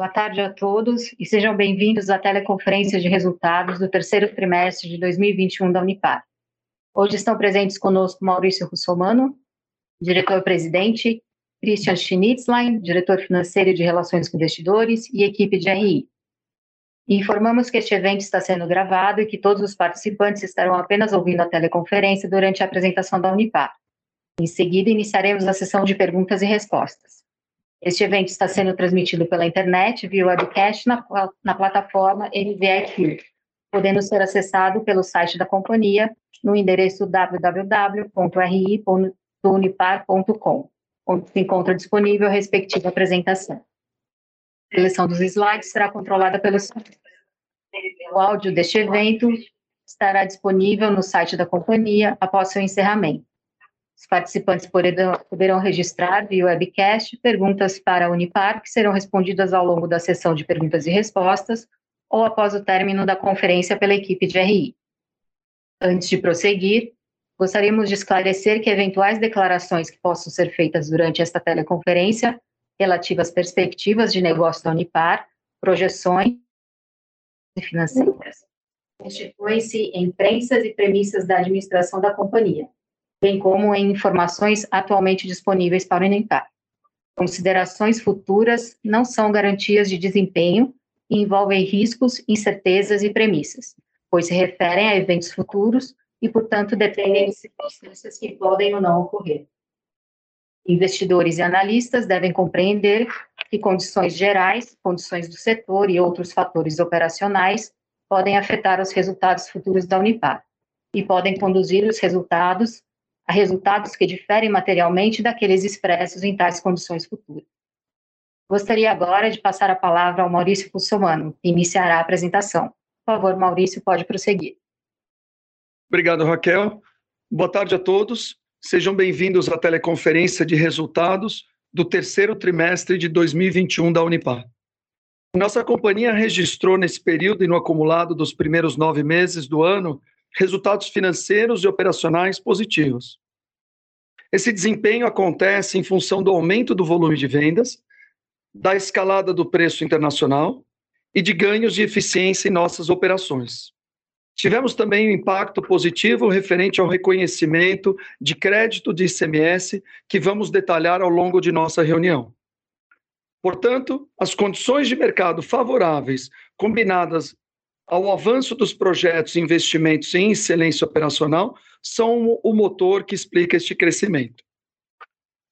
Boa tarde a todos e sejam bem-vindos à teleconferência de resultados do terceiro trimestre de 2021 da Unipar. Hoje estão presentes conosco Maurício Russomano, diretor-presidente, Christian Schnitzlein, diretor financeiro de Relações com Investidores e equipe de RI. Informamos que este evento está sendo gravado e que todos os participantes estarão apenas ouvindo a teleconferência durante a apresentação da Unipar. Em seguida, iniciaremos a sessão de perguntas e respostas. Este evento está sendo transmitido pela internet via webcast na, na plataforma MVIQ, podendo ser acessado pelo site da companhia no endereço www.ri.unipar.com, onde se encontra disponível a respectiva apresentação. A seleção dos slides será controlada pelo o áudio deste evento estará disponível no site da companhia após seu encerramento. Os participantes poderão, registrar via webcast perguntas para a Unipar, que serão respondidas ao longo da sessão de perguntas e respostas ou após o término da conferência pela equipe de RI. Antes de prosseguir, gostaríamos de esclarecer que eventuais declarações que possam ser feitas durante esta teleconferência, relativas às perspectivas de negócio da Unipar, projeções financeiras, constituem-se em crenças e premissas da administração da companhia, bem como em informações atualmente disponíveis para o Unipar. Considerações futuras não são garantias de desempenho e envolvem riscos, incertezas e premissas, pois se referem a eventos futuros e, portanto, dependem de circunstâncias que podem ou não ocorrer. Investidores e analistas devem compreender que condições gerais, condições do setor e outros fatores operacionais podem afetar os resultados futuros da Unipar e podem conduzir os resultados a resultados que diferem materialmente daqueles expressos em tais condições futuras. Gostaria agora de passar a palavra ao Maurício Pussomano, que iniciará a apresentação. Por favor, Maurício, pode prosseguir. Obrigado, Raquel. Boa tarde a todos. Sejam bem-vindos à teleconferência de resultados do terceiro trimestre de 2021 da Unipar. Nossa companhia registrou nesse período e no acumulado dos primeiros nove meses do ano resultados financeiros e operacionais positivos. Esse desempenho acontece em função do aumento do volume de vendas, da escalada do preço internacional e de ganhos de eficiência em nossas operações. Tivemos também um impacto positivo referente ao reconhecimento de crédito de ICMS, que vamos detalhar ao longo de nossa reunião. Portanto, as condições de mercado favoráveis, combinadas ao avanço dos projetos e investimentos em excelência operacional são o motor que explica este crescimento.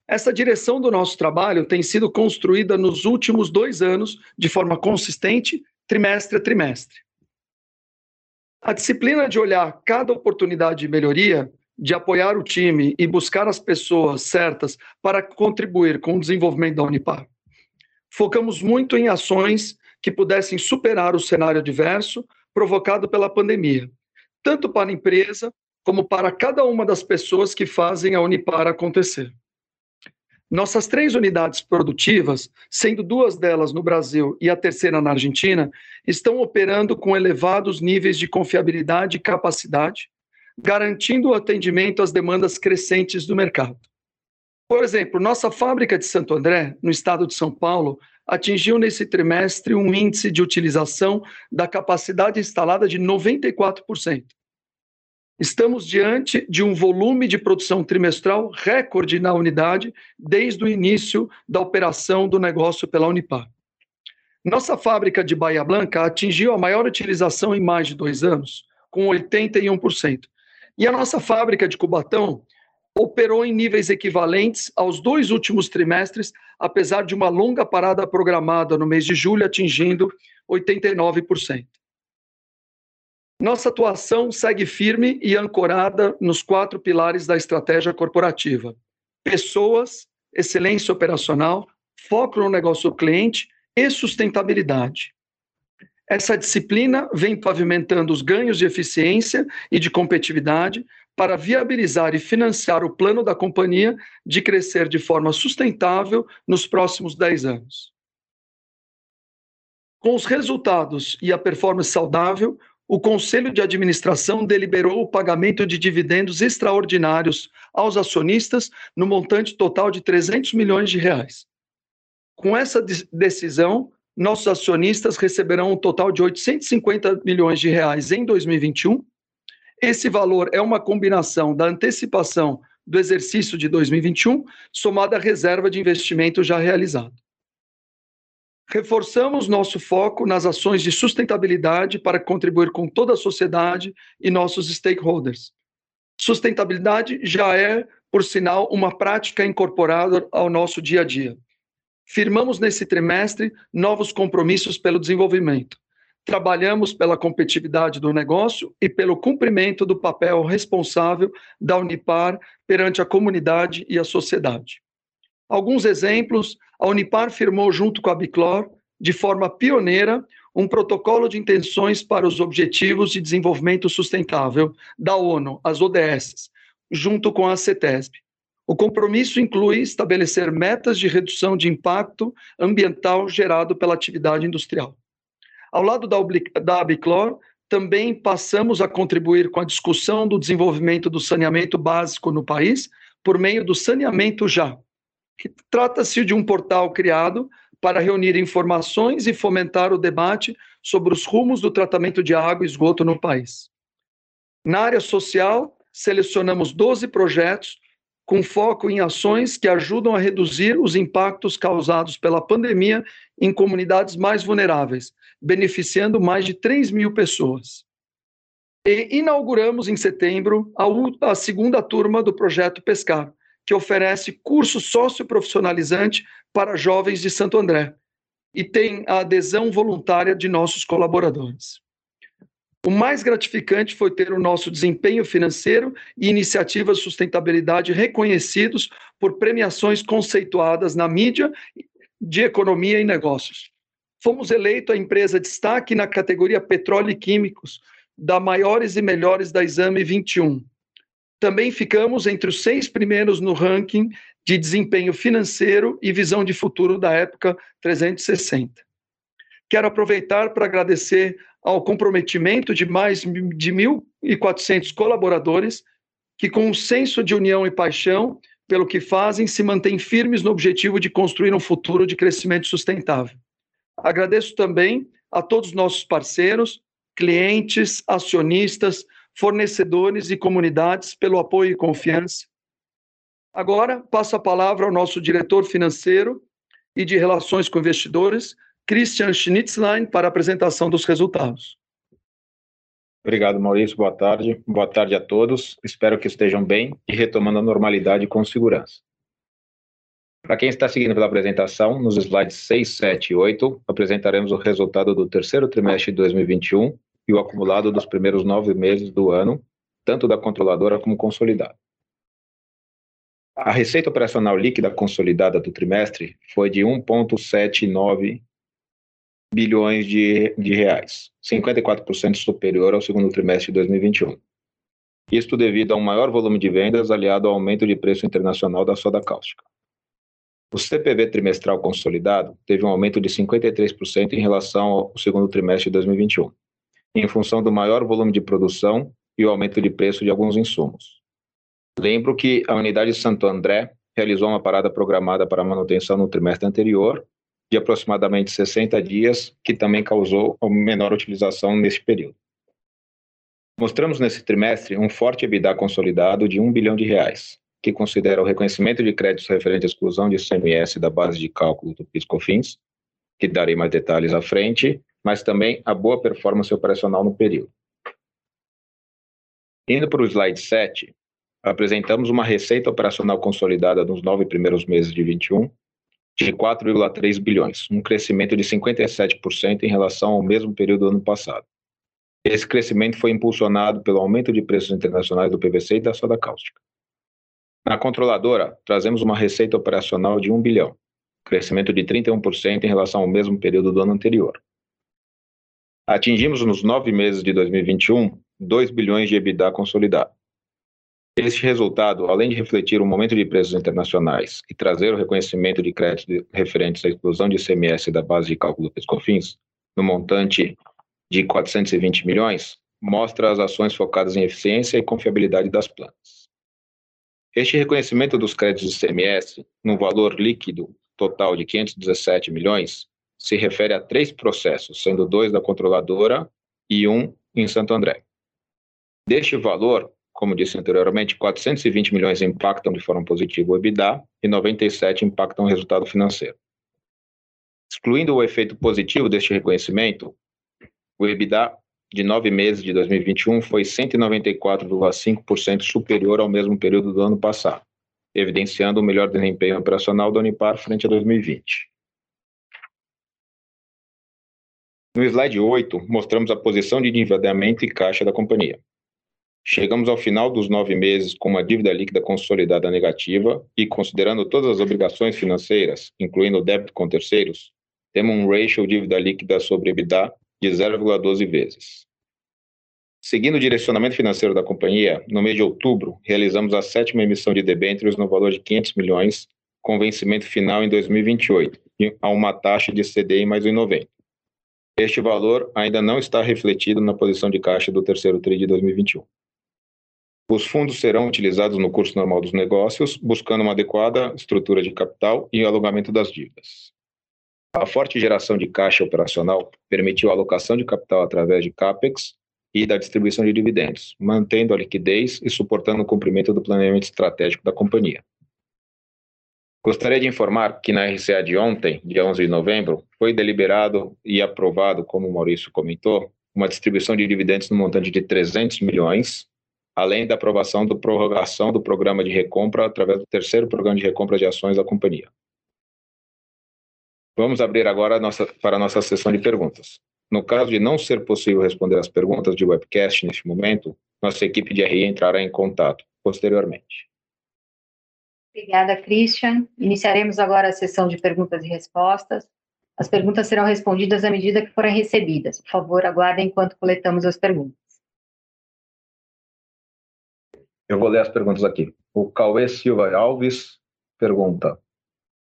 Essa direção do nosso trabalho tem sido construída nos últimos dois anos de forma consistente, trimestre a trimestre. A disciplina de olhar cada oportunidade de melhoria, de apoiar o time e buscar as pessoas certas para contribuir com o desenvolvimento da Unipar. Focamos muito em ações que pudessem superar o cenário adverso provocado pela pandemia, tanto para a empresa como para cada uma das pessoas que fazem a Unipar acontecer. Nossas três unidades produtivas, sendo duas delas no Brasil e a terceira na Argentina, estão operando com elevados níveis de confiabilidade e capacidade, garantindo o atendimento às demandas crescentes do mercado. Por exemplo, nossa fábrica de Santo André, no estado de São Paulo, atingiu nesse trimestre um índice de utilização da capacidade instalada de 94%. Estamos diante de um volume de produção trimestral recorde na unidade desde o início da operação do negócio pela Unipar. Nossa fábrica de Bahia Blanca atingiu a maior utilização em mais de dois anos, com 81%. E a nossa fábrica de Cubatão operou em níveis equivalentes aos dois últimos trimestres, apesar de uma longa parada programada no mês de julho, atingindo 89%. Nossa atuação segue firme e ancorada nos quatro pilares da estratégia corporativa: pessoas, excelência operacional, foco no negócio cliente e sustentabilidade. Essa disciplina vem pavimentando os ganhos de eficiência e de competitividade para viabilizar e financiar o plano da companhia de crescer de forma sustentável nos próximos 10 anos. Com os resultados e a performance saudável, o Conselho de Administração deliberou o pagamento de dividendos extraordinários aos acionistas no montante total de 300 milhões de reais. Com essa decisão, nossos acionistas receberão um total de 850 milhões de reais em 2021. Esse valor é uma combinação da antecipação do exercício de 2021, somada à reserva de investimento já realizado. Reforçamos nosso foco nas ações de sustentabilidade para contribuir com toda a sociedade e nossos stakeholders. Sustentabilidade já é, por sinal, uma prática incorporada ao nosso dia a dia. Firmamos nesse trimestre novos compromissos pelo desenvolvimento. Trabalhamos pela competitividade do negócio e pelo cumprimento do papel responsável da Unipar perante a comunidade e a sociedade. Alguns exemplos: a Unipar firmou, junto com a Biclor, de forma pioneira, um protocolo de intenções para os Objetivos de Desenvolvimento Sustentável da ONU, as ODS, junto com a CETESB. O compromisso inclui estabelecer metas de redução de impacto ambiental gerado pela atividade industrial. Ao lado da, da Abiclor, também passamos a contribuir com a discussão do desenvolvimento do saneamento básico no país por meio do Saneamento Já, Trata-se de um portal criado para reunir informações e fomentar o debate sobre os rumos do tratamento de água e esgoto no país. Na área social, selecionamos 12 projetos com foco em ações que ajudam a reduzir os impactos causados pela pandemia em comunidades mais vulneráveis, beneficiando mais de 3 mil pessoas. E inauguramos em setembro a, a segunda turma do projeto Pescar, que oferece curso socioprofissionalizante para jovens de Santo André e tem a adesão voluntária de nossos colaboradores. O mais gratificante foi ter o nosso desempenho financeiro e iniciativas de sustentabilidade reconhecidos por premiações conceituadas na mídia de economia e negócios. Fomos eleito a empresa destaque na categoria Petróleo e Químicos, da Maiores e Melhores da Exame 21, também ficamos entre os seis primeiros no ranking de desempenho financeiro e visão de futuro da época 360. Quero aproveitar para agradecer ao comprometimento de mais de 1.400 colaboradores que, com um senso de união e paixão pelo que fazem, se mantêm firmes no objetivo de construir um futuro de crescimento sustentável. Agradeço também a todos os nossos parceiros, clientes, acionistas, fornecedores e comunidades pelo apoio e confiança. Agora, passo a palavra ao nosso diretor financeiro e de relações com investidores, Christian Schnitzlein, para a apresentação dos resultados. Obrigado, Maurício. Boa tarde. Boa tarde a todos. Espero que estejam bem e retomando a normalidade com segurança. Para quem está seguindo pela apresentação, nos slides 6, 7 e 8, apresentaremos o resultado do terceiro trimestre de 2021 e o acumulado dos primeiros nove meses do ano, tanto da controladora como consolidada. A receita operacional líquida consolidada do trimestre foi de 1,79 bilhões de, de reais, 54% superior ao segundo trimestre de 2021. Isto devido a um maior volume de vendas aliado ao aumento de preço internacional da soda cáustica. O CPV trimestral consolidado teve um aumento de 53% em relação ao segundo trimestre de 2021 em função do maior volume de produção e o aumento de preço de alguns insumos. Lembro que a unidade de Santo André realizou uma parada programada para manutenção no trimestre anterior, de aproximadamente 60 dias, que também causou uma menor utilização neste período. Mostramos nesse trimestre um forte EBITDA consolidado de 1 bilhão de reais, que considera o reconhecimento de créditos referente à exclusão de ICMS da base de cálculo do PIS/COFINS, que darei mais detalhes à frente, mas também a boa performance operacional no período. Indo para o slide 7, apresentamos uma receita operacional consolidada nos nove primeiros meses de 21 de 4,3 bilhões, um crescimento de 57% em relação ao mesmo período do ano passado. Esse crescimento foi impulsionado pelo aumento de preços internacionais do PVC e da soda cáustica. Na controladora, trazemos uma receita operacional de 1 bilhão, crescimento de 31% em relação ao mesmo período do ano anterior. Atingimos nos nove meses de 2021 2 bilhões de EBITDA consolidado. Este resultado, além de refletir o momento de preços internacionais e trazer o reconhecimento de créditos referentes à exclusão de ICMS da base de cálculo do PIS/COFINS, no montante de 420 milhões, mostra as ações focadas em eficiência e confiabilidade das plantas. Este reconhecimento dos créditos de ICMS, no valor líquido total de 517 milhões, se refere a três processos, sendo dois da controladora e um em Santo André. Deste valor, como disse anteriormente, 420 milhões impactam de forma positiva o EBITDA e 97 impactam o resultado financeiro. Excluindo o efeito positivo deste reconhecimento, o EBITDA de nove meses de 2021 foi 194,5% superior ao mesmo período do ano passado, evidenciando o melhor desempenho operacional da Unipar frente a 2020. No slide 8, mostramos a posição de endividamento e caixa da companhia. Chegamos ao final dos nove meses com uma dívida líquida consolidada negativa e, considerando todas as obrigações financeiras, incluindo o débito com terceiros, temos um ratio dívida líquida sobre EBITDA de 0,12 vezes. Seguindo o direcionamento financeiro da companhia, no mês de outubro, realizamos a sétima emissão de debêntures no valor de 500 milhões, com vencimento final em 2028, a uma taxa de CDI mais 1,90. Este valor ainda não está refletido na posição de caixa do terceiro TRI de 2021. Os fundos serão utilizados no curso normal dos negócios, buscando uma adequada estrutura de capital e alugamento das dívidas. A forte geração de caixa operacional permitiu a alocação de capital através de CAPEX e da distribuição de dividendos, mantendo a liquidez e suportando o cumprimento do planejamento estratégico da companhia. Gostaria de informar que na RCA de ontem, dia 11 de novembro, foi deliberado e aprovado, como o Maurício comentou, uma distribuição de dividendos no montante de 300 milhões, além da aprovação da prorrogação do programa de recompra através do terceiro programa de recompra de ações da companhia. Vamos abrir agora a nossa, para a nossa sessão de perguntas. No caso de não ser possível responder as perguntas de webcast neste momento, nossa equipe de RI entrará em contato posteriormente. Obrigada, Christian. Iniciaremos agora a sessão de perguntas e respostas. As perguntas serão respondidas à medida que forem recebidas. Por favor, aguardem enquanto coletamos as perguntas. Eu vou ler as perguntas aqui. O Cauê Silva Alves pergunta: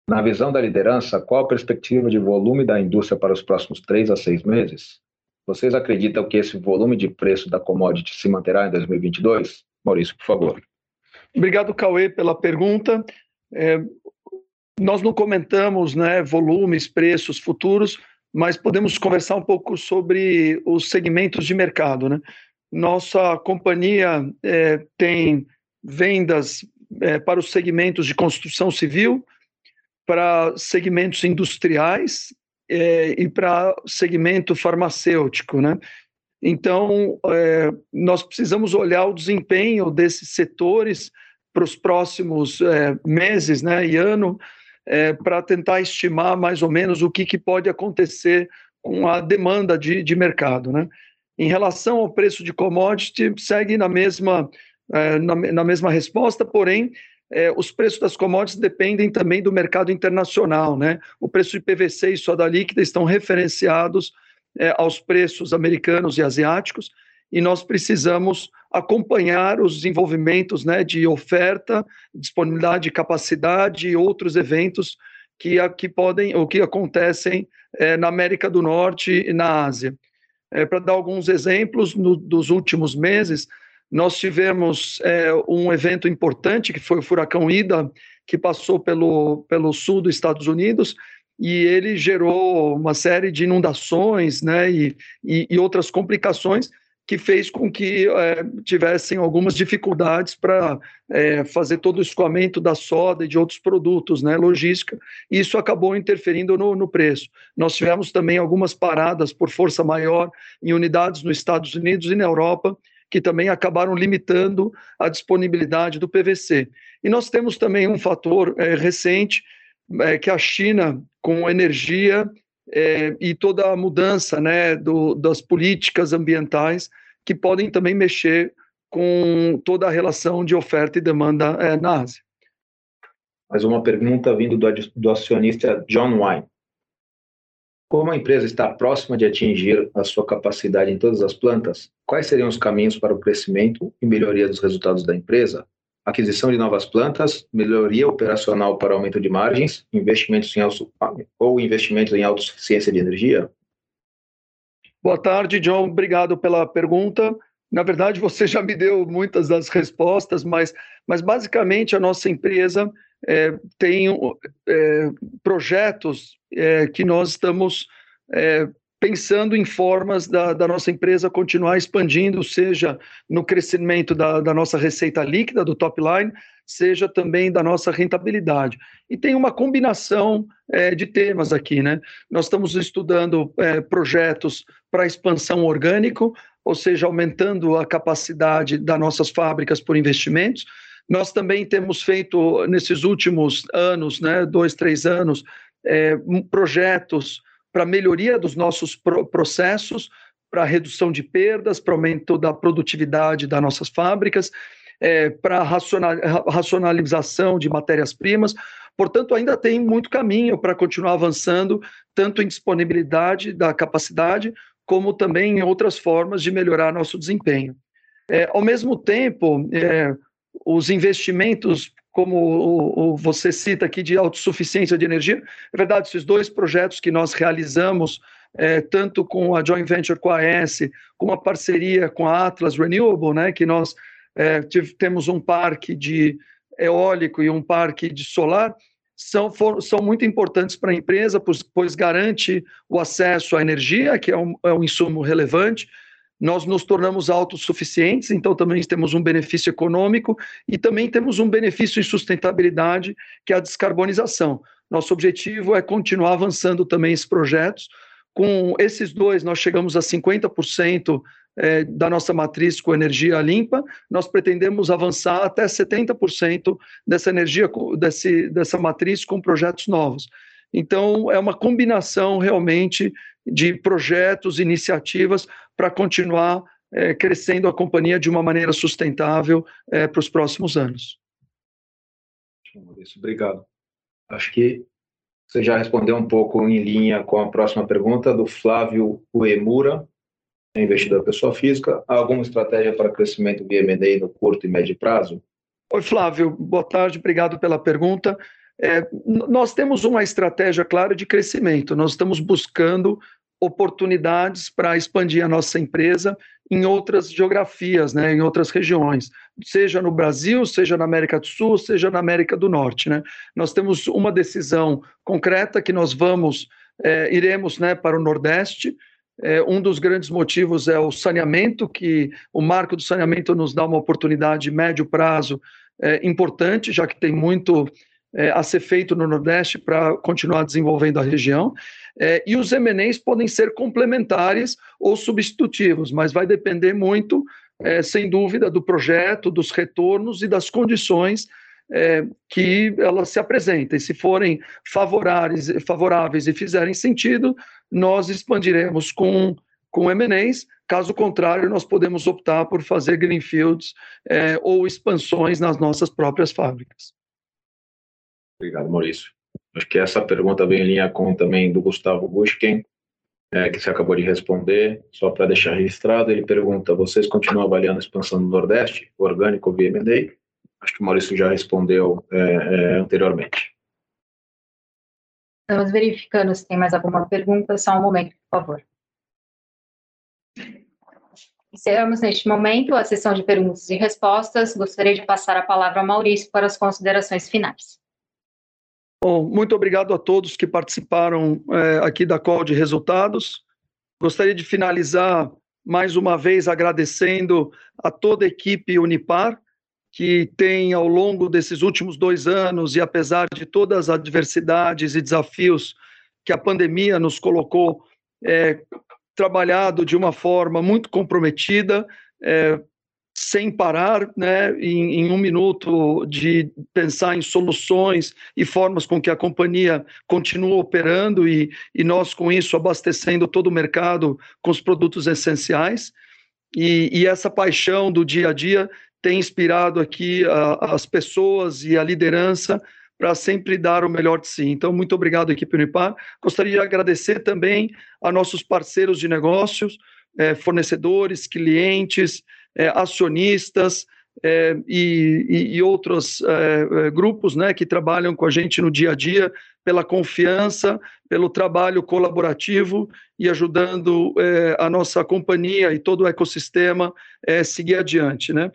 Na visão da liderança, qual a perspectiva de volume da indústria para os próximos três a seis meses? Vocês acreditam que esse volume de preço da commodity se manterá em 2022? Maurício, por favor. Obrigado, Cauê, pela pergunta. É, nós não comentamos né, volumes, preços futuros, mas podemos conversar um pouco sobre os segmentos de mercado. Né? Nossa companhia é, tem vendas é, para os segmentos de construção civil, para segmentos industriais é, e para segmento farmacêutico. Né? Então, é, nós precisamos olhar o desempenho desses setores para os próximos é, meses né, e ano, é, para tentar estimar mais ou menos o que, que pode acontecer com a demanda de, de mercado. Né? Em relação ao preço de commodity, segue na mesma, é, na, na, mesma resposta, porém, é, os preços das commodities dependem também do mercado internacional. Né? O preço de PVC e soda líquida estão referenciados é, aos preços americanos e asiáticos, e nós precisamos acompanhar os desenvolvimentos né, de oferta, disponibilidade de capacidade e outros eventos que, que podem ou que acontecem na América do Norte e na Ásia. É, Para dar alguns exemplos, no, dos últimos meses, nós tivemos é, um evento importante, que foi o furacão Ida, que passou pelo, pelo sul dos Estados Unidos, e ele gerou uma série de inundações né, e, e, e outras complicações que fez com que é, tivessem algumas dificuldades para é, fazer todo o escoamento da soda e de outros produtos, né, logística, e isso acabou interferindo no, no, preço. Nós tivemos também algumas paradas por força maior em unidades nos Estados Unidos e na Europa, que também acabaram limitando a disponibilidade do PVC. E nós temos também um fator é, recente, é, que a China, com energia é, e toda a mudança né, do, das políticas ambientais, que podem também mexer com toda a relação de oferta e demanda é, na Ásia. Mais uma pergunta vindo do, do acionista John Wine. Como a empresa está próxima de atingir a sua capacidade em todas as plantas, quais seriam os caminhos para o crescimento e melhoria dos resultados da empresa, aquisição de novas plantas, melhoria operacional para aumento de margens, investimentos em auto, ou investimentos em autossuficiência de energia? Boa tarde, John. Obrigado pela pergunta. Na verdade, você já me deu muitas das respostas, mas, mas basicamente a nossa empresa é, tem é, projetos é, que nós estamos é, pensando em formas da, da, nossa empresa continuar expandindo, seja no crescimento da, da, nossa receita líquida, do top line, seja também da nossa rentabilidade. E tem uma combinação é, de temas aqui, né? Nós estamos estudando é, projetos para expansão orgânico, ou seja, aumentando a capacidade das nossas fábricas por investimentos. Nós também temos feito, nesses últimos anos, né, dois, três anos, é, projetos para melhoria dos nossos pro processos, para redução de perdas, para aumento da produtividade das nossas fábricas, é, para racionalização de matérias-primas. Portanto, ainda tem muito caminho para continuar avançando, tanto em disponibilidade da capacidade, como também em outras formas de melhorar nosso desempenho. É, ao mesmo tempo, é, os investimentos como o, o, você cita aqui, de autossuficiência de energia. É verdade, esses dois projetos que nós realizamos, é, tanto com a joint venture com a AES, com a parceria com a Atlas Renewable, né, que nós é, tive, temos um parque de eólico e um parque de solar, são, for, são muito importantes para a empresa, pois, pois, garante o acesso à energia, que é um, é um insumo relevante, nós nos tornamos autossuficientes, então também temos um benefício econômico e também temos um benefício em sustentabilidade, que é a descarbonização. Nosso objetivo é continuar avançando também esses projetos. Com esses dois, nós chegamos a 50% é, da nossa matriz com energia limpa, nós pretendemos avançar até 70% dessa energia, desse, dessa matriz com projetos novos. Então, é uma combinação realmente de projetos, iniciativas para continuar é, crescendo a companhia de uma maneira sustentável é, para os próximos anos. Maurício, obrigado. Acho que você já respondeu um pouco em linha com a próxima pergunta do Flávio Uemura, investidor pessoa física. Há alguma estratégia para crescimento via M&A no curto e médio prazo? Oi, Flávio. Boa tarde. Obrigado pela pergunta. É, nós temos uma estratégia clara de crescimento. Nós estamos buscando oportunidades para expandir a nossa empresa em outras geografias, né, em outras regiões, seja no Brasil, seja na América do Sul, seja na América do Norte. Né. Nós temos uma decisão concreta que nós vamos, é, iremos né, para o Nordeste. É, um dos grandes motivos é o saneamento, que o marco do saneamento nos dá uma oportunidade de médio prazo é, importante, já que tem muito é, a ser feito no Nordeste para continuar desenvolvendo a região. É, e os MNEs podem ser complementares ou substitutivos, mas vai depender muito, é, sem dúvida, do projeto, dos retornos e das condições é, que elas se apresentem. Se forem favoráveis, favoráveis e fizerem sentido, nós expandiremos com, com MNEs. Caso contrário, nós podemos optar por fazer greenfields é, ou expansões nas nossas próprias fábricas. Obrigado, Maurício. Acho que essa pergunta vem em linha com também do Gustavo Bushkin, é, que você acabou de responder, só para deixar registrado, ele pergunta, vocês continuam avaliando a expansão do Nordeste, orgânico via M&A? Acho que o Maurício já respondeu é, é, anteriormente. Estamos verificando se tem mais alguma pergunta, só um momento, por favor. Encerramos neste momento a sessão de perguntas e respostas. Gostaria de passar a palavra ao Maurício para as considerações finais. Bom, muito obrigado a todos que participaram é, aqui da call de resultados. Gostaria de finalizar mais uma vez agradecendo a toda a equipe Unipar, que tem, ao longo desses últimos dois anos, e apesar de todas as adversidades e desafios que a pandemia nos colocou, é, trabalhado de uma forma muito comprometida, é, sem parar, né, em, em, um minuto de pensar em soluções e formas com que a companhia continua operando e, e nós com isso abastecendo todo o mercado com os produtos essenciais e, e essa paixão do dia a dia tem inspirado aqui a, as pessoas e a liderança para sempre dar o melhor de si. Então, muito obrigado, equipe Unipar. Gostaria de agradecer também a nossos parceiros de negócios, eh, fornecedores, clientes, é, acionistas é, e, e, outros é, é, grupos né, que trabalham com a gente no dia a dia, pela confiança, pelo trabalho colaborativo e ajudando é, a nossa companhia e todo o ecossistema é, seguir adiante. Né?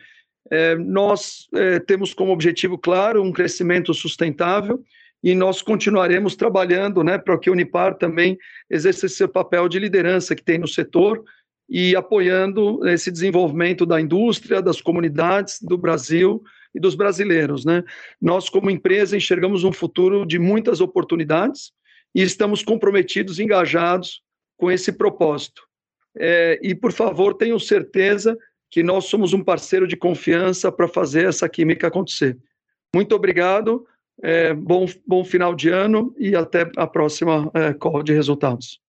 Nós temos como objetivo claro um crescimento sustentável e nós continuaremos trabalhando né, para que a Unipar também exerça seu papel de liderança que tem no setor e apoiando esse desenvolvimento da indústria, das comunidades do Brasil e dos brasileiros. Né? Nós, como empresa, enxergamos um futuro de muitas oportunidades e estamos comprometidos, engajados com esse propósito. É, e, por favor, tenham certeza que nós somos um parceiro de confiança para fazer essa química acontecer. Muito obrigado, é, bom, bom final de ano e até a próxima é, call de resultados.